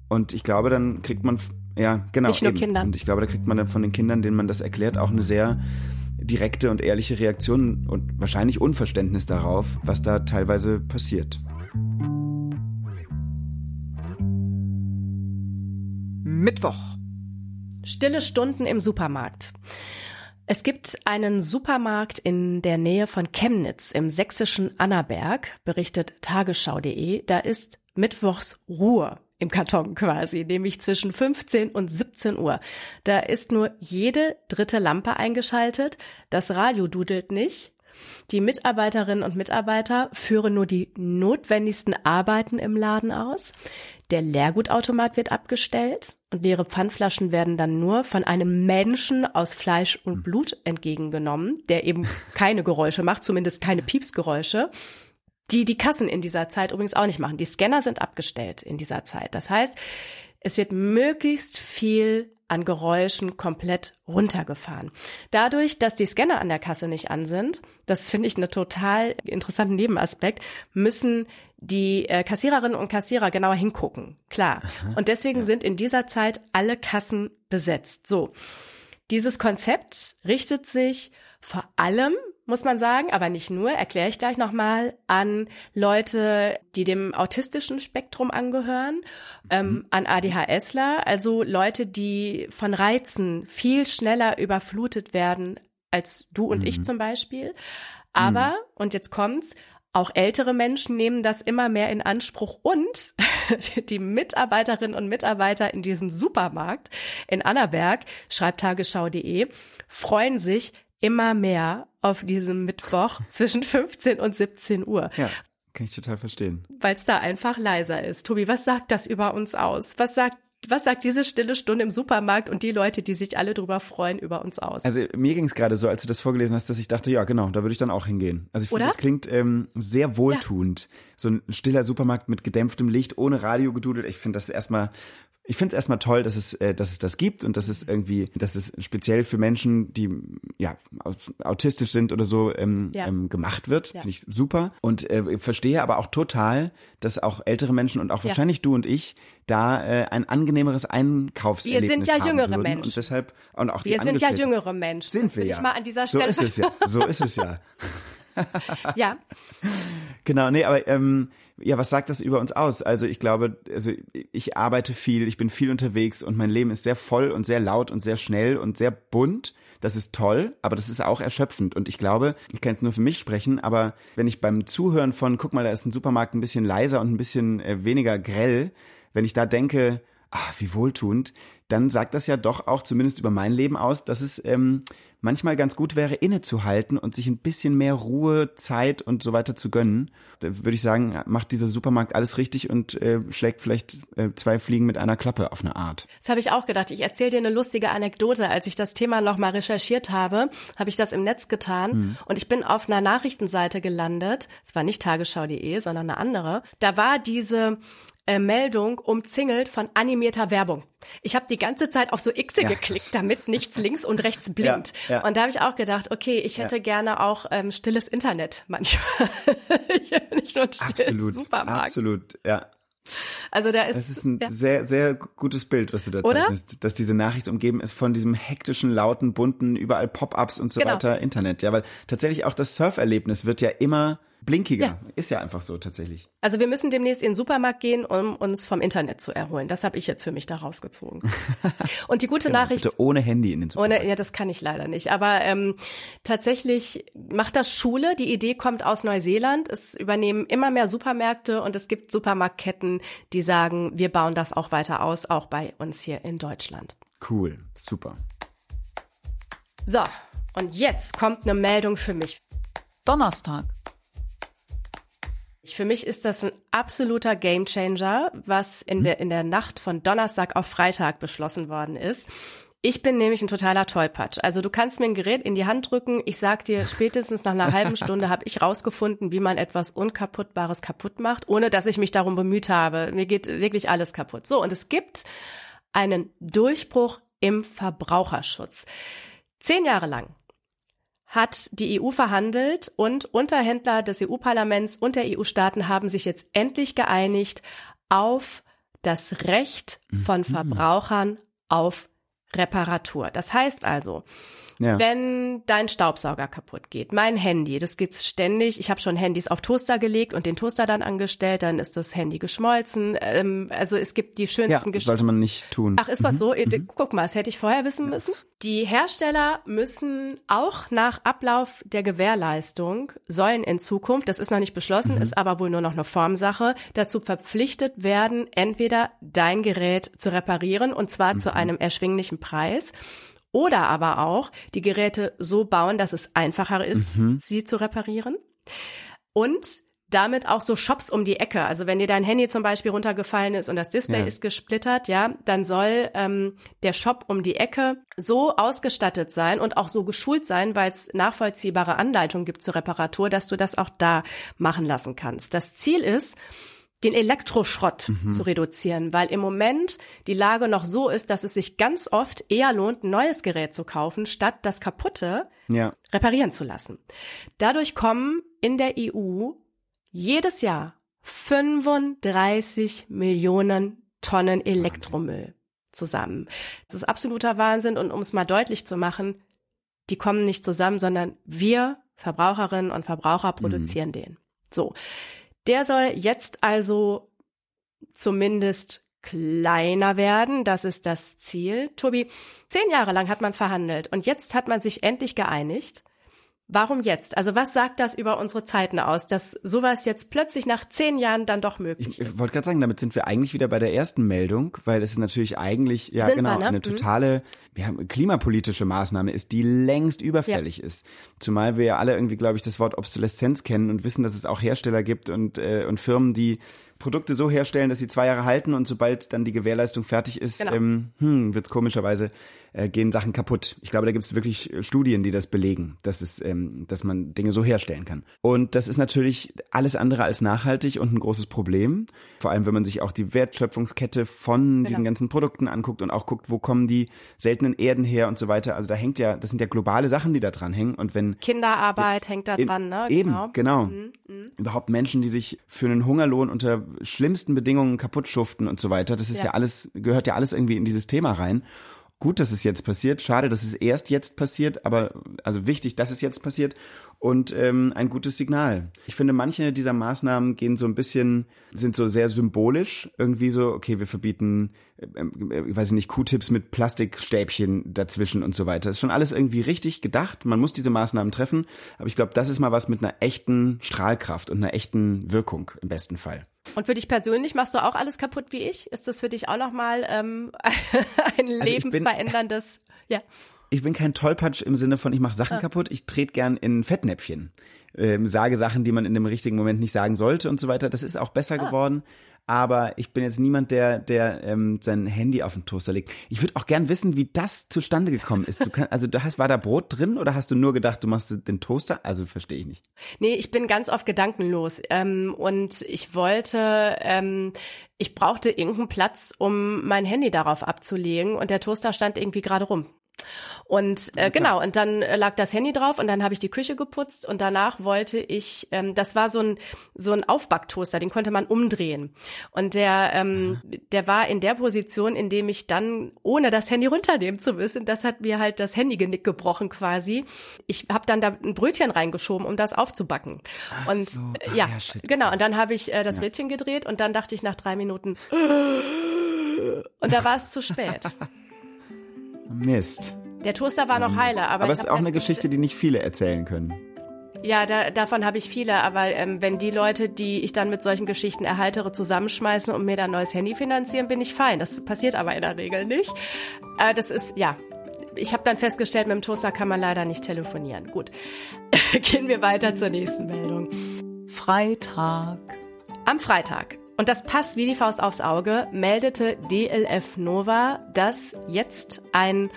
Und ich glaube, dann kriegt man, ja, genau. Nicht nur eben. Kindern. Und ich glaube, da kriegt man dann von den Kindern, denen man das erklärt, auch eine sehr direkte und ehrliche Reaktion und wahrscheinlich Unverständnis darauf, was da teilweise passiert. Mittwoch. Stille Stunden im Supermarkt. Es gibt einen Supermarkt in der Nähe von Chemnitz im sächsischen Annaberg, berichtet tagesschau.de. Da ist Mittwochs Ruhe im Karton quasi, nämlich zwischen 15 und 17 Uhr. Da ist nur jede dritte Lampe eingeschaltet, das Radio dudelt nicht, die Mitarbeiterinnen und Mitarbeiter führen nur die notwendigsten Arbeiten im Laden aus. Der Leergutautomat wird abgestellt und leere Pfandflaschen werden dann nur von einem Menschen aus Fleisch und Blut entgegengenommen, der eben keine Geräusche macht, zumindest keine Piepsgeräusche die die Kassen in dieser Zeit übrigens auch nicht machen. Die Scanner sind abgestellt in dieser Zeit. Das heißt, es wird möglichst viel an Geräuschen komplett runtergefahren. Dadurch, dass die Scanner an der Kasse nicht an sind, das finde ich einen total interessanten Nebenaspekt, müssen die äh, Kassiererinnen und Kassierer genauer hingucken. Klar. Aha, und deswegen ja. sind in dieser Zeit alle Kassen besetzt. So. Dieses Konzept richtet sich vor allem muss man sagen, aber nicht nur, erkläre ich gleich nochmal, an Leute, die dem autistischen Spektrum angehören, ähm, mhm. an ADHSler, also Leute, die von Reizen viel schneller überflutet werden als du und mhm. ich zum Beispiel. Aber, mhm. und jetzt kommt's, auch ältere Menschen nehmen das immer mehr in Anspruch und die Mitarbeiterinnen und Mitarbeiter in diesem Supermarkt in Annaberg, schreibt tagesschau.de, freuen sich, immer mehr auf diesem Mittwoch zwischen 15 und 17 Uhr. Ja. Kann ich total verstehen. Weil es da einfach leiser ist. Tobi, was sagt das über uns aus? Was sagt was sagt diese stille Stunde im Supermarkt und die Leute, die sich alle drüber freuen, über uns aus? Also mir ging es gerade so, als du das vorgelesen hast, dass ich dachte, ja genau, da würde ich dann auch hingehen. Also ich finde, das klingt ähm, sehr wohltuend. Ja. So ein stiller Supermarkt mit gedämpftem Licht, ohne Radio gedudelt. Ich finde das erstmal ich finde es erstmal toll, dass es, äh, dass es das gibt und dass es irgendwie, dass es speziell für Menschen, die ja autistisch sind oder so, ähm, ja. ähm, gemacht wird. Ja. Finde ich super. Und äh, verstehe aber auch total, dass auch ältere Menschen und auch ja. wahrscheinlich du und ich da äh, ein angenehmeres Einkaufserlebnis haben Wir sind ja jüngere würden. Menschen. Und deshalb und auch wir sind ja jüngere Menschen. Sind wir ja. mal an dieser Stelle. So ist es ja. So ist es ja. ja. Genau, nee, aber ähm, ja, was sagt das über uns aus? Also ich glaube, also ich arbeite viel, ich bin viel unterwegs und mein Leben ist sehr voll und sehr laut und sehr schnell und sehr bunt. Das ist toll, aber das ist auch erschöpfend. Und ich glaube, ich kann jetzt nur für mich sprechen, aber wenn ich beim Zuhören von, guck mal, da ist ein Supermarkt ein bisschen leiser und ein bisschen äh, weniger grell, wenn ich da denke, ah, wie wohltuend, dann sagt das ja doch auch zumindest über mein Leben aus, dass es ähm, manchmal ganz gut wäre, innezuhalten und sich ein bisschen mehr Ruhe, Zeit und so weiter zu gönnen. Da würde ich sagen, macht dieser Supermarkt alles richtig und äh, schlägt vielleicht äh, zwei Fliegen mit einer Klappe auf eine Art. Das habe ich auch gedacht. Ich erzähle dir eine lustige Anekdote. Als ich das Thema nochmal recherchiert habe, habe ich das im Netz getan mhm. und ich bin auf einer Nachrichtenseite gelandet. Es war nicht tagesschau.de, sondern eine andere. Da war diese äh, Meldung umzingelt von animierter Werbung. Ich habe die ganze Zeit auf so Xe ja, geklickt, damit nichts links und rechts blinkt. Ja, ja. Und da habe ich auch gedacht, okay, ich hätte gerne auch ähm, stilles Internet manchmal. Nicht nur absolut, Supermarkt. Absolut, ja. Also da ist. Es ist ein sehr, sehr gutes Bild, was du da Oder? zeichnest, dass diese Nachricht umgeben ist von diesem hektischen, lauten, bunten, überall Pop-ups und so genau. weiter Internet. Ja, weil tatsächlich auch das Surferlebnis wird ja immer blinkiger. Ja. Ist ja einfach so tatsächlich. Also wir müssen demnächst in den Supermarkt gehen, um uns vom Internet zu erholen. Das habe ich jetzt für mich da rausgezogen. Und die gute Nachricht. Bitte ohne Handy in den Supermarkt. Ohne, ja, das kann ich leider nicht. Aber ähm, tatsächlich macht das Schule. Die Idee kommt aus Neuseeland. Es übernehmen immer mehr Supermärkte und es gibt Supermarktketten, die sagen, wir bauen das auch weiter aus, auch bei uns hier in Deutschland. Cool, super. So, und jetzt kommt eine Meldung für mich. Donnerstag. Für mich ist das ein absoluter Gamechanger, was in der, in der Nacht von Donnerstag auf Freitag beschlossen worden ist. Ich bin nämlich ein totaler Tollpatsch. Also du kannst mir ein Gerät in die Hand drücken. Ich sag dir, spätestens nach einer halben Stunde habe ich rausgefunden, wie man etwas Unkaputtbares kaputt macht, ohne dass ich mich darum bemüht habe. Mir geht wirklich alles kaputt. So, und es gibt einen Durchbruch im Verbraucherschutz. Zehn Jahre lang hat die EU verhandelt und Unterhändler des EU-Parlaments und der EU-Staaten haben sich jetzt endlich geeinigt auf das Recht von Verbrauchern auf Reparatur. Das heißt also, Ja. wenn dein Staubsauger kaputt geht, mein Handy, das geht's ständig. Ich habe schon Handys auf Toaster gelegt und den Toaster dann angestellt, dann ist das Handy geschmolzen. Ähm, also es gibt die Ja, schönsten Geschichten. sollte man nicht tun. Ach, ist das so? Ihr- Guck mal, das hätte ich vorher wissen müssen. Die Hersteller müssen auch nach Ablauf der Gewährleistung, sollen in Zukunft, das ist noch nicht beschlossen, ist aber wohl nur noch eine Formsache, dazu verpflichtet werden, entweder dein Gerät zu reparieren und zwar zu einem erschwinglichen Preis. Oder aber auch die Geräte so bauen, dass es einfacher ist, sie zu reparieren. Und damit auch so Shops um die Ecke. Also wenn dir dein Handy zum Beispiel runtergefallen ist und das Display Ja. ist gesplittert, ja, dann soll ähm, der Shop um die Ecke so ausgestattet sein und auch so geschult sein, weil es nachvollziehbare Anleitungen gibt zur Reparatur, dass du das auch da machen lassen kannst. Das Ziel ist, den Elektroschrott zu reduzieren, weil im Moment die Lage noch so ist, dass es sich ganz oft eher lohnt, ein neues Gerät zu kaufen, statt das kaputte Ja. reparieren zu lassen. Dadurch kommen in der EU jedes Jahr 35 Millionen Tonnen Elektromüll zusammen. Das ist absoluter Wahnsinn und um es mal deutlich zu machen, die kommen nicht zusammen, sondern wir Verbraucherinnen und Verbraucher produzieren den. So. Der soll jetzt also zumindest kleiner werden. Das ist das Ziel. Tobi, zehn Jahre lang hat man verhandelt und jetzt hat man sich endlich geeinigt. Warum jetzt? Also was sagt das über unsere Zeiten aus, dass sowas jetzt plötzlich nach zehn Jahren dann doch möglich Ich, ist? ich wollte gerade sagen, damit sind wir eigentlich wieder bei der ersten Meldung, weil es ist natürlich eigentlich, ja Sind genau, wir, ne? eine Mhm. totale ja, klimapolitische Maßnahme ist, die längst überfällig ist. Zumal wir ja alle irgendwie, glaube ich, das Wort Obsoleszenz kennen und wissen, dass es auch Hersteller gibt und, äh, und Firmen, die Produkte so herstellen, dass sie zwei Jahre halten und sobald dann die Gewährleistung fertig ist, Genau. ähm, hm, wird komischerweise äh, gehen Sachen kaputt. Ich glaube, da gibt es wirklich äh, Studien, die das belegen, dass es, ähm, dass man Dinge so herstellen kann. Und das ist natürlich alles andere als nachhaltig und ein großes Problem. Vor allem, wenn man sich auch die Wertschöpfungskette von diesen ganzen Produkten anguckt und auch guckt, wo kommen die seltenen Erden her und so weiter. Also da hängt ja, das sind ja globale Sachen, die da dran hängen. Und wenn Kinderarbeit hängt da dran, ne? Eben, Genau. genau. Überhaupt Menschen, die sich für einen Hungerlohn unter schlimmsten Bedingungen kaputt schuften und so weiter. Das ist ja. Ja. alles, gehört ja alles irgendwie in dieses Thema rein. Gut, dass es jetzt passiert. Schade, dass es erst jetzt passiert, aber also wichtig, dass es jetzt passiert und ähm, ein gutes Signal. Ich finde, manche dieser Maßnahmen gehen so ein bisschen, sind so sehr symbolisch. Irgendwie so, okay, wir verbieten, äh, äh, ich weiß nicht, Q-Tips mit Plastikstäbchen dazwischen und so weiter. Ist schon alles irgendwie richtig gedacht. Man muss diese Maßnahmen treffen, aber ich glaube, das ist mal was mit einer echten Strahlkraft und einer echten Wirkung im besten Fall. Und für dich persönlich machst du auch alles kaputt wie ich? Ist das für dich auch nochmal ähm, ein Also ich bin- lebensveränderndes, ja. Ich bin kein Tollpatsch im Sinne von, ich mache Ah. Sachen kaputt, ich trete gern in Fettnäpfchen. Ähm, sage Sachen, die man in dem richtigen Moment nicht sagen sollte und so weiter. Das ist auch besser Ah. geworden. Aber ich bin jetzt niemand, der, der ähm, sein Handy auf den Toaster legt. Ich würde auch gern wissen, wie das zustande gekommen ist. Du kann, also du hast, war da Brot drin oder hast du nur gedacht, du machst den Toaster? Also verstehe ich nicht. Nee, ich bin ganz oft gedankenlos. Ähm, und ich wollte, ähm, ich brauchte irgendeinen Platz, um mein Handy darauf abzulegen und der Toaster stand irgendwie gerade rum. Und äh, genau, und dann äh, lag das Handy drauf und dann habe ich die Küche geputzt und danach wollte ich, ähm, das war so ein so ein Aufbacktoaster, den konnte man umdrehen. Und der ähm, der war in der Position, in dem ich dann, ohne das Handy runternehmen zu müssen, das hat mir halt das Handygenick gebrochen quasi. Ich habe dann da ein Brötchen reingeschoben, um das aufzubacken. Ach und so. äh, Ah, ja, ja, genau. Und dann habe ich äh, das Ja. Rädchen gedreht und dann dachte ich nach drei Minuten und da war es zu spät. Mist. Der Toaster war noch heile, aber, Aber ich es ist auch eine Geschichte, die nicht viele erzählen können. Ja, da, davon habe ich viele, aber ähm, wenn die Leute, die ich dann mit solchen Geschichten erhaltere, zusammenschmeißen und mir dann ein neues Handy finanzieren, bin ich fein. Das passiert aber in der Regel nicht. Äh, das ist, ja. Ich habe dann festgestellt, mit dem Toaster kann man leider nicht telefonieren. Gut. Gehen wir weiter zur nächsten Meldung. Freitag. Am Freitag, und das passt wie die Faust aufs Auge, meldete DLF Nova, dass jetzt ein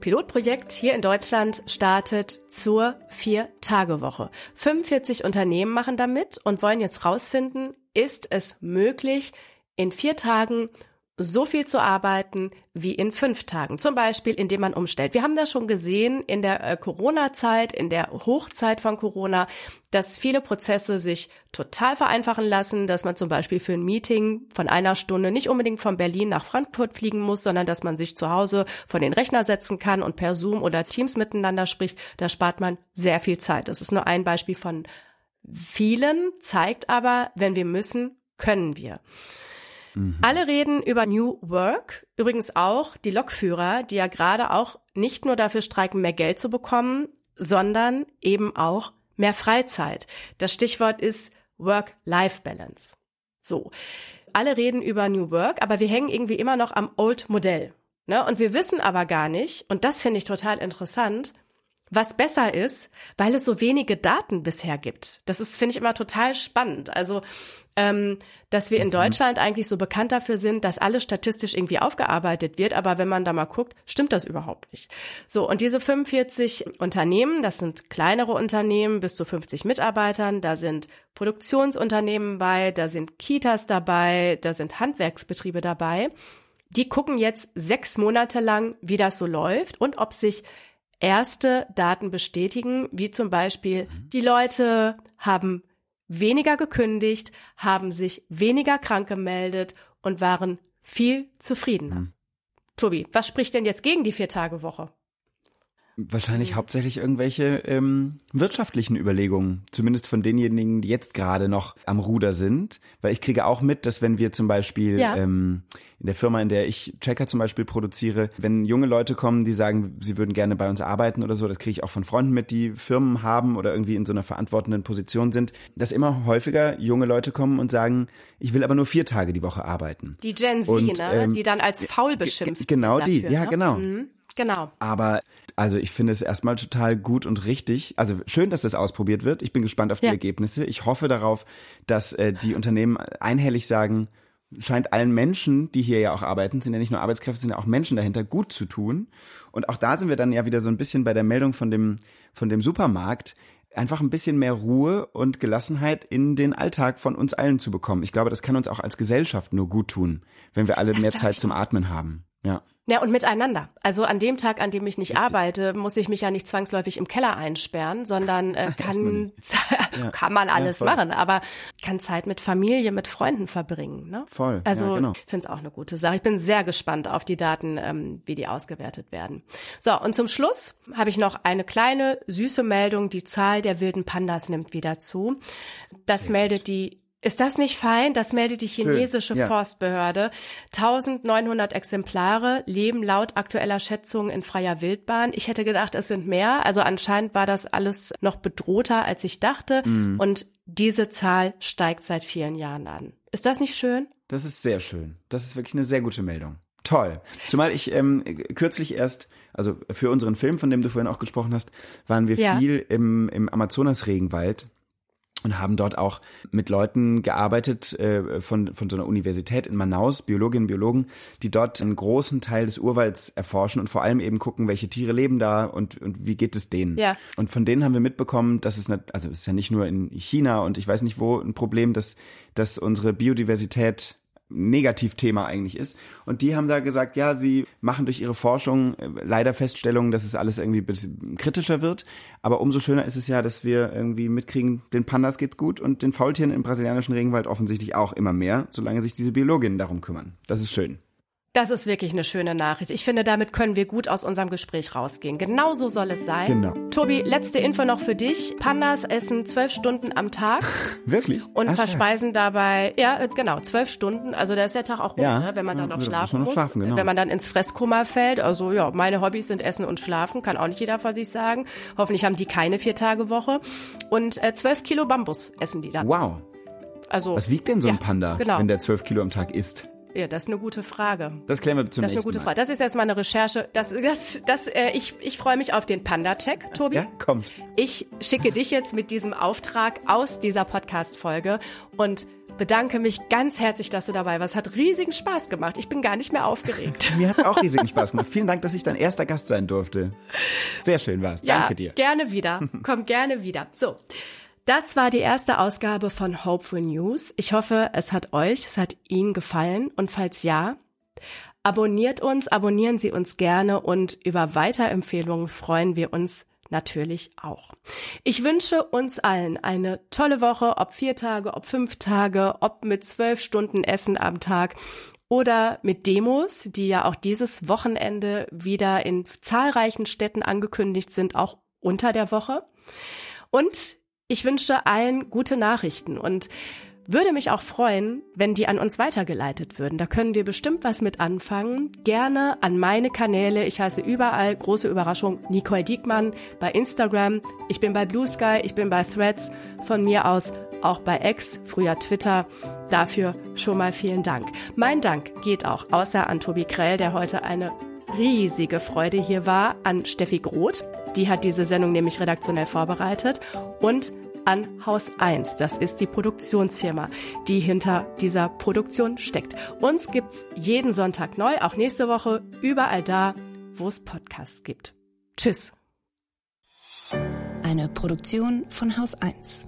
Pilotprojekt hier in Deutschland startet zur Vier-Tage-Woche. 45 Unternehmen machen damit und wollen jetzt rausfinden, ist es möglich, in vier Tagen so viel zu arbeiten wie in fünf Tagen. Zum Beispiel, indem man umstellt. Wir haben das schon gesehen in der äh, Corona-Zeit, in der Hochzeit von Corona, dass viele Prozesse sich total vereinfachen lassen, dass man zum Beispiel für ein Meeting von einer Stunde nicht unbedingt von Berlin nach Frankfurt fliegen muss, sondern dass man sich zu Hause vor den Rechner setzen kann und per Zoom oder Teams miteinander spricht. Da spart man sehr viel Zeit. Das ist nur ein Beispiel von vielen, zeigt aber, wenn wir müssen, können wir. Alle reden über New Work, übrigens auch die Lokführer, die ja gerade auch nicht nur dafür streiken, mehr Geld zu bekommen, sondern eben auch mehr Freizeit. Das Stichwort ist Work-Life-Balance. So. Alle reden über New Work, aber wir hängen irgendwie immer noch am Old Modell. Ne? Und wir wissen aber gar nicht, und das finde ich total interessant, was besser ist, weil es so wenige Daten bisher gibt. Das ist, finde ich, immer total spannend. Also, ähm, dass wir in Deutschland eigentlich so bekannt dafür sind, dass alles statistisch irgendwie aufgearbeitet wird, aber wenn man da mal guckt, stimmt das überhaupt nicht. So, und diese 45 Unternehmen, das sind kleinere Unternehmen bis zu 50 Mitarbeitern, da sind Produktionsunternehmen bei, da sind Kitas dabei, da sind Handwerksbetriebe dabei. Die gucken jetzt sechs Monate lang, wie das so läuft und ob sich erste Daten bestätigen, wie zum Beispiel die Leute haben weniger gekündigt, haben sich weniger krank gemeldet und waren viel zufriedener. Tobi, was spricht denn jetzt gegen die Vier-Tage-Woche? Wahrscheinlich hauptsächlich irgendwelche ähm, wirtschaftlichen Überlegungen, zumindest von denjenigen, die jetzt gerade noch am Ruder sind. Weil ich kriege auch mit, dass wenn wir zum Beispiel Ja. ähm, in der Firma, in der ich Checker zum Beispiel produziere, wenn junge Leute kommen, die sagen, sie würden gerne bei uns arbeiten oder so, das kriege ich auch von Freunden mit, die Firmen haben oder irgendwie in so einer verantwortenden Position sind, dass immer häufiger junge Leute kommen und sagen, ich will aber nur vier Tage die Woche arbeiten. Die Gen Z, Und, ne? ähm, die dann als faul beschimpft. genau wird die, dafür, ja, ne? genau. Mhm, genau. Aber also ich finde es erstmal total gut und richtig. Also schön, dass das ausprobiert wird. Ich bin gespannt auf die Ja. Ergebnisse. Ich hoffe darauf, dass äh, die Unternehmen einhellig sagen, scheint allen Menschen, die hier ja auch arbeiten, sind ja nicht nur Arbeitskräfte, sind ja auch Menschen dahinter, gut zu tun. Und auch da sind wir dann ja wieder so ein bisschen bei der Meldung von dem, von dem Supermarkt, einfach ein bisschen mehr Ruhe und Gelassenheit in den Alltag von uns allen zu bekommen. Ich glaube, das kann uns auch als Gesellschaft nur gut tun, wenn wir alle mehr glaub Zeit ich zum Atmen haben. Ja. Ja, und miteinander. Also an dem Tag, an dem ich nicht arbeite, muss ich mich ja nicht zwangsläufig im Keller einsperren, sondern äh, kann, kann man alles voll. machen, aber kann Zeit mit Familie, mit Freunden verbringen. Ne? Voll, ja, Also genau. ich finde es auch eine gute Sache. Ich bin sehr gespannt auf die Daten, ähm, wie die ausgewertet werden. So, und zum Schluss habe ich noch eine kleine süße Meldung. Die Zahl der wilden Pandas nimmt wieder zu. Das meldet die ist das nicht fein? Das meldet die chinesische ja. Forstbehörde. 1900 Exemplare leben laut aktueller Schätzungen in freier Wildbahn. Ich hätte gedacht, es sind mehr. Also anscheinend war das alles noch bedrohter, als ich dachte. Mhm. Und diese Zahl steigt seit vielen Jahren an. Ist das nicht schön? Das ist sehr schön. Das ist wirklich eine sehr gute Meldung. Toll. Zumal ich ähm, kürzlich erst, also für unseren Film, von dem du vorhin auch gesprochen hast, waren wir Ja. viel im, im Amazonas-Regenwald und haben dort auch mit Leuten gearbeitet äh, von, von so einer Universität in Manaus, Biologinnen und Biologen, die dort einen großen Teil des Urwalds erforschen und vor allem eben gucken, welche Tiere leben da und, und wie geht es denen. Ja. Und von denen haben wir mitbekommen, dass es, nicht, also es ist ja nicht nur in China und ich weiß nicht wo ein Problem, dass, dass unsere Biodiversität Negativthema eigentlich ist. Und die haben da gesagt, ja, sie machen durch ihre Forschung äh, leider Feststellungen, dass es alles irgendwie ein bisschen kritischer wird. Aber umso schöner ist es ja, dass wir irgendwie mitkriegen, den Pandas geht's gut und den Faultieren im brasilianischen Regenwald offensichtlich auch immer mehr, solange sich diese Biologinnen darum kümmern. Das ist schön. Das ist wirklich eine schöne Nachricht. Ich finde, damit können wir gut aus unserem Gespräch rausgehen. Genau so soll es sein. Genau. Tobi, letzte Info noch für dich. Pandas essen zwölf Stunden am Tag. Wirklich? Und Ach, verspeisen dabei, ja, äh, genau, zwölf Stunden. Also da ist der Tag auch rum, Ja. ne, wenn man dann noch muss schlafen man noch muss. schlafen, genau. Wenn man dann ins Fresskoma fällt. Also ja, meine Hobbys sind Essen und Schlafen. Kann auch nicht jeder von sich sagen. Hoffentlich haben die keine Vier-Tage-Woche. Und äh, zwölf Kilo Bambus essen die dann. Wow. Also, Was wiegt denn so ein Ja, Panda, genau. wenn der zwölf Kilo am Tag isst? Ja, das ist eine gute Frage. Das klären wir zum Das ist eine gute Mal. Frage. Das ist erstmal eine Recherche. Das, das, das, äh, ich, ich freue mich auf den Panda-Check, Tobi. Ja, kommt. Ich schicke dich jetzt mit diesem Auftrag aus dieser Podcast-Folge und bedanke mich ganz herzlich, dass du dabei warst. Hat riesigen Spaß gemacht. Ich bin gar nicht mehr aufgeregt. Mir hat's auch riesigen Spaß gemacht. Vielen Dank, dass ich dein erster Gast sein durfte. Sehr schön war's. Danke ja, dir. gerne wieder. Komm gerne wieder. So. Das war die erste Ausgabe von Hopeful News. Ich hoffe, es hat euch, es hat Ihnen gefallen und falls ja, abonniert uns, abonnieren Sie uns gerne und über Weiterempfehlungen freuen wir uns natürlich auch. Ich wünsche uns allen eine tolle Woche, ob vier Tage, ob fünf Tage, ob mit zwölf Stunden Essen am Tag oder mit Demos, die ja auch dieses Wochenende wieder in zahlreichen Städten angekündigt sind, auch unter der Woche. Und ich wünsche allen gute Nachrichten und würde mich auch freuen, wenn die an uns weitergeleitet würden. Da können wir bestimmt was mit anfangen. Gerne an meine Kanäle. Ich heiße überall, große Überraschung, Nicole Diekmann bei Instagram. Ich bin bei Blue Sky, ich bin bei Threads. Von mir aus auch bei X, früher Twitter. Dafür schon mal vielen Dank. Mein Dank geht auch außer an Tobi Krell, der heute eine riesige Freude hier war, an Steffi Groth. Die hat diese Sendung nämlich redaktionell vorbereitet. Und an Haus 1. Das ist die Produktionsfirma, die hinter dieser Produktion steckt. Uns gibt's jeden Sonntag neu, auch nächste Woche, überall da, wo es Podcasts gibt. Tschüss. Eine Produktion von Haus 1.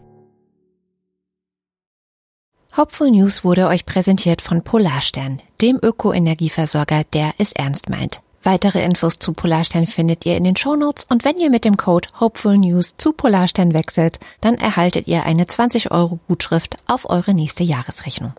Hopeful News wurde euch präsentiert von Polarstern, dem Öko-Energieversorger, der es ernst meint. Weitere Infos zu Polarstern findet ihr in den Shownotes und wenn ihr mit dem Code Hopeful News zu Polarstern wechselt, dann erhaltet ihr eine 20 Euro Gutschrift auf eure nächste Jahresrechnung.